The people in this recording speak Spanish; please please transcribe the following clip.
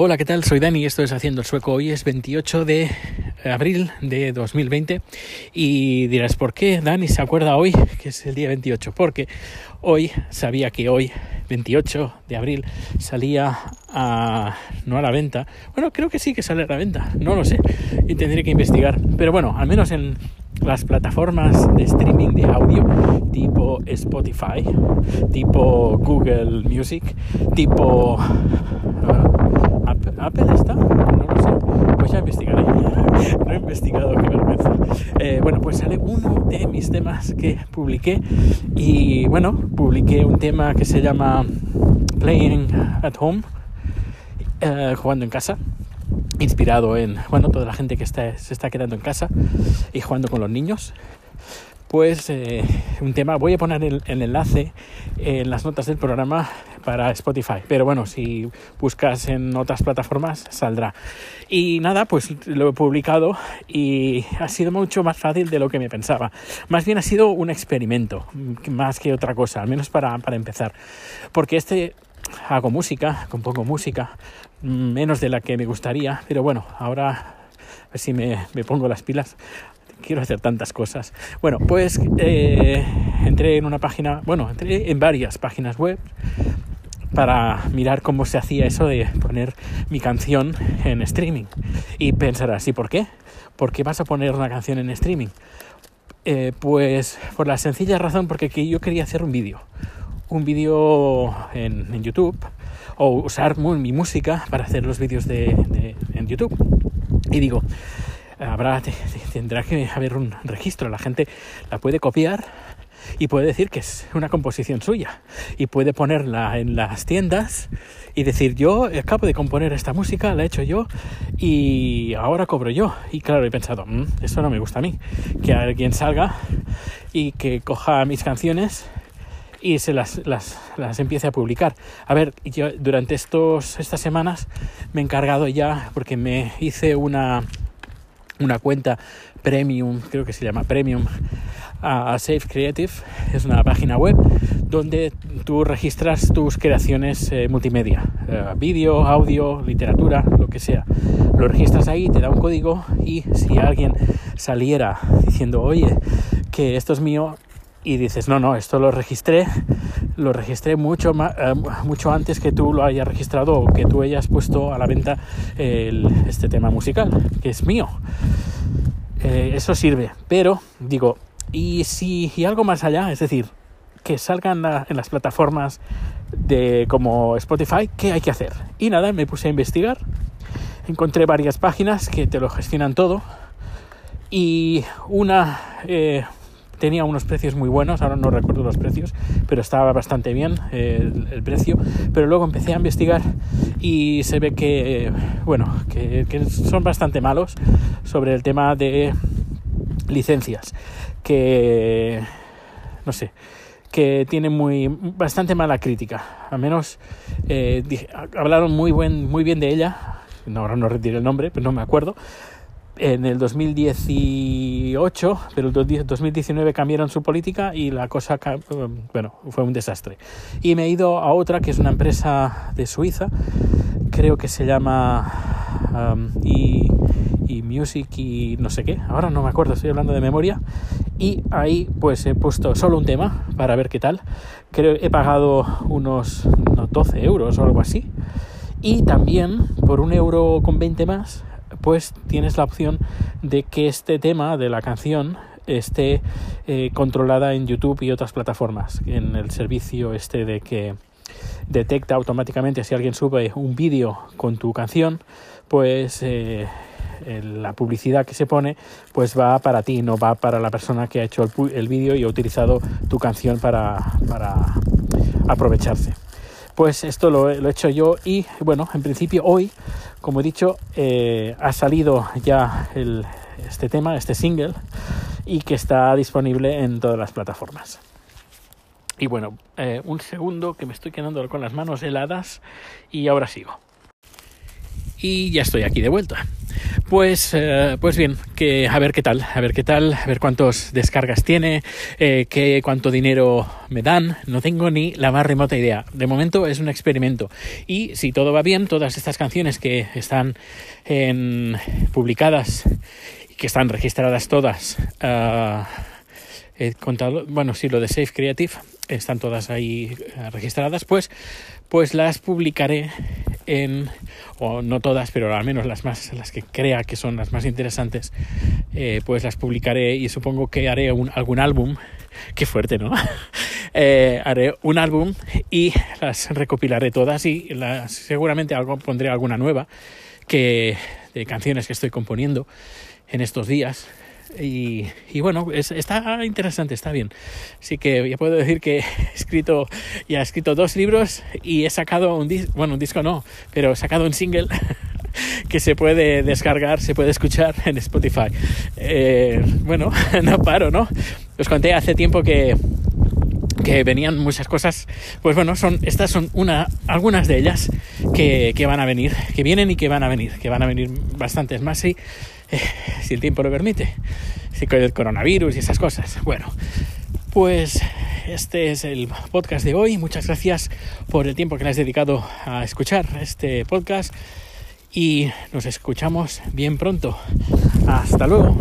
Hola, ¿qué tal? Soy Dani, esto es Haciendo el Sueco. Hoy es 28 de abril de 2020 y dirás, ¿por qué Dani se acuerda hoy que es el día 28? Porque hoy sabía que hoy, 28 de abril, salía a, no a la venta. Bueno, creo que sí que sale a la venta, no lo sé y tendré que investigar. Pero bueno, al menos en las plataformas de streaming de audio tipo Spotify, tipo Google Music, tipo... Apple, está, no lo sé, pues ya investigaré. no he investigado, qué vergüenza. Eh, bueno, pues sale uno de mis temas que publiqué. Y bueno, publiqué un tema que se llama Playing at Home, eh, jugando en casa. Inspirado en bueno toda la gente que está, se está quedando en casa y jugando con los niños pues eh, un tema, voy a poner el, enlace en las notas del programa para Spotify, pero bueno, si buscas en otras plataformas saldrá. Y nada, pues lo he publicado y ha sido mucho más fácil de lo que me pensaba. Más bien ha sido un experimento, más que otra cosa, al menos para, para empezar. Porque este hago música, compongo música, menos de la que me gustaría, pero bueno, ahora a ver si me, me pongo las pilas quiero hacer tantas cosas. Bueno, pues eh, entré en una página, bueno, entré en varias páginas web para mirar cómo se hacía eso de poner mi canción en streaming. Y pensarás, ¿y por qué? ¿Por qué vas a poner una canción en streaming? Eh, pues por la sencilla razón porque yo quería hacer un vídeo. Un vídeo en, YouTube o usar mi música para hacer los vídeos de, en YouTube. Y digo, habrá, tendrá que haber un registro. La gente la puede copiar y puede decir que es una composición suya y puede ponerla en las tiendas y decir yo acabo de componer esta música, la he hecho yo y ahora cobro yo. Y claro, he pensado, mm, eso no me gusta a mí, que alguien salga y que coja mis canciones y se las, las, las, empiece a publicar. A ver, yo durante estos, estas semanas me he encargado ya, porque me hice una, una cuenta premium, creo que se llama premium, a Safe Creative. Es una página web donde tú registras tus creaciones eh, multimedia, eh, vídeo, audio, literatura, lo que sea. Lo registras ahí, te da un código y si alguien saliera diciendo, oye, que esto es mío, y dices, no, no, esto lo registré, lo registré mucho, eh, mucho antes que tú lo hayas registrado o que tú hayas puesto a la venta este tema musical, que es mío. Eh, eso sirve, pero digo, y si y algo más allá, es decir, que salgan en las plataformas de como Spotify, ¿qué hay que hacer? Y nada, me puse a investigar, encontré varias páginas que te lo gestionan todo y una eh, tenía unos precios muy buenos, ahora no recuerdo los precios, pero estaba bastante bien eh, el, precio. Pero luego empecé a investigar y se ve que, bueno, que, son bastante malos sobre el tema de licencias, que, no sé, que tiene muy bastante mala crítica. Al menos eh, hablaron muy buen, muy bien de ella. No, no retiro el nombre, pero no me acuerdo en el 2018, pero el 2019 cambiaron su política y la cosa, bueno, fue un desastre. Y me he ido a otra que es una empresa de Suiza, creo que se llama um, y, Music y no sé qué, ahora no me acuerdo, estoy hablando de memoria. Y ahí pues he puesto solo un tema para ver qué tal. Creo he pagado unos no, 12 euros o algo así. Y también por un euro con 20 más pues tienes la opción de que este tema de la canción esté eh, controlada en YouTube y otras plataformas, en el servicio este de que detecta automáticamente si alguien sube un vídeo con tu canción, pues eh, la publicidad que se pone pues va para ti, no va para la persona que ha hecho el, vídeo y ha utilizado tu canción para aprovecharse. Pues esto lo, he hecho yo y bueno, en principio hoy como he dicho, eh, ha salido ya este tema, este single, y que está disponible en todas las plataformas. Y bueno, eh, un segundo que me estoy quedando con las manos heladas y ahora sigo. Y ya estoy aquí de vuelta. Pues, eh, pues bien, que a ver qué tal, a ver qué tal, a ver cuántos descargas tiene, eh, qué, cuánto dinero me dan. No tengo ni la más remota idea. De momento es un experimento. Y si todo va bien, todas estas canciones que están en, publicadas y que están registradas todas. Uh, he contado, bueno, sí, lo de Safe Creative, están todas ahí uh, registradas, pues, pues las publicaré en, o no todas, pero al menos las más, las que crea que son las más interesantes, eh, pues las publicaré y supongo que haré un, algún álbum, qué fuerte, ¿no? eh, haré un álbum y las recopilaré todas y las, seguramente algo, pondré alguna nueva que, de canciones que estoy componiendo en estos días y, bueno, es, está interesante, está bien. Así que ya puedo decir que he escrito, ya he escrito dos libros y he sacado un disco, bueno, un disco no, pero he sacado un single que se puede descargar, se puede escuchar en Spotify. Eh, bueno, no paro, ¿no? Os conté hace tiempo que que venían muchas cosas, pues bueno, son estas son una algunas de ellas que, que van a venir, que vienen y que van a venir, que van a venir bastantes más y si el tiempo lo permite, si con el coronavirus y esas cosas. Bueno, pues este es el podcast de hoy. Muchas gracias por el tiempo que le has dedicado a escuchar este podcast y nos escuchamos bien pronto. Hasta luego.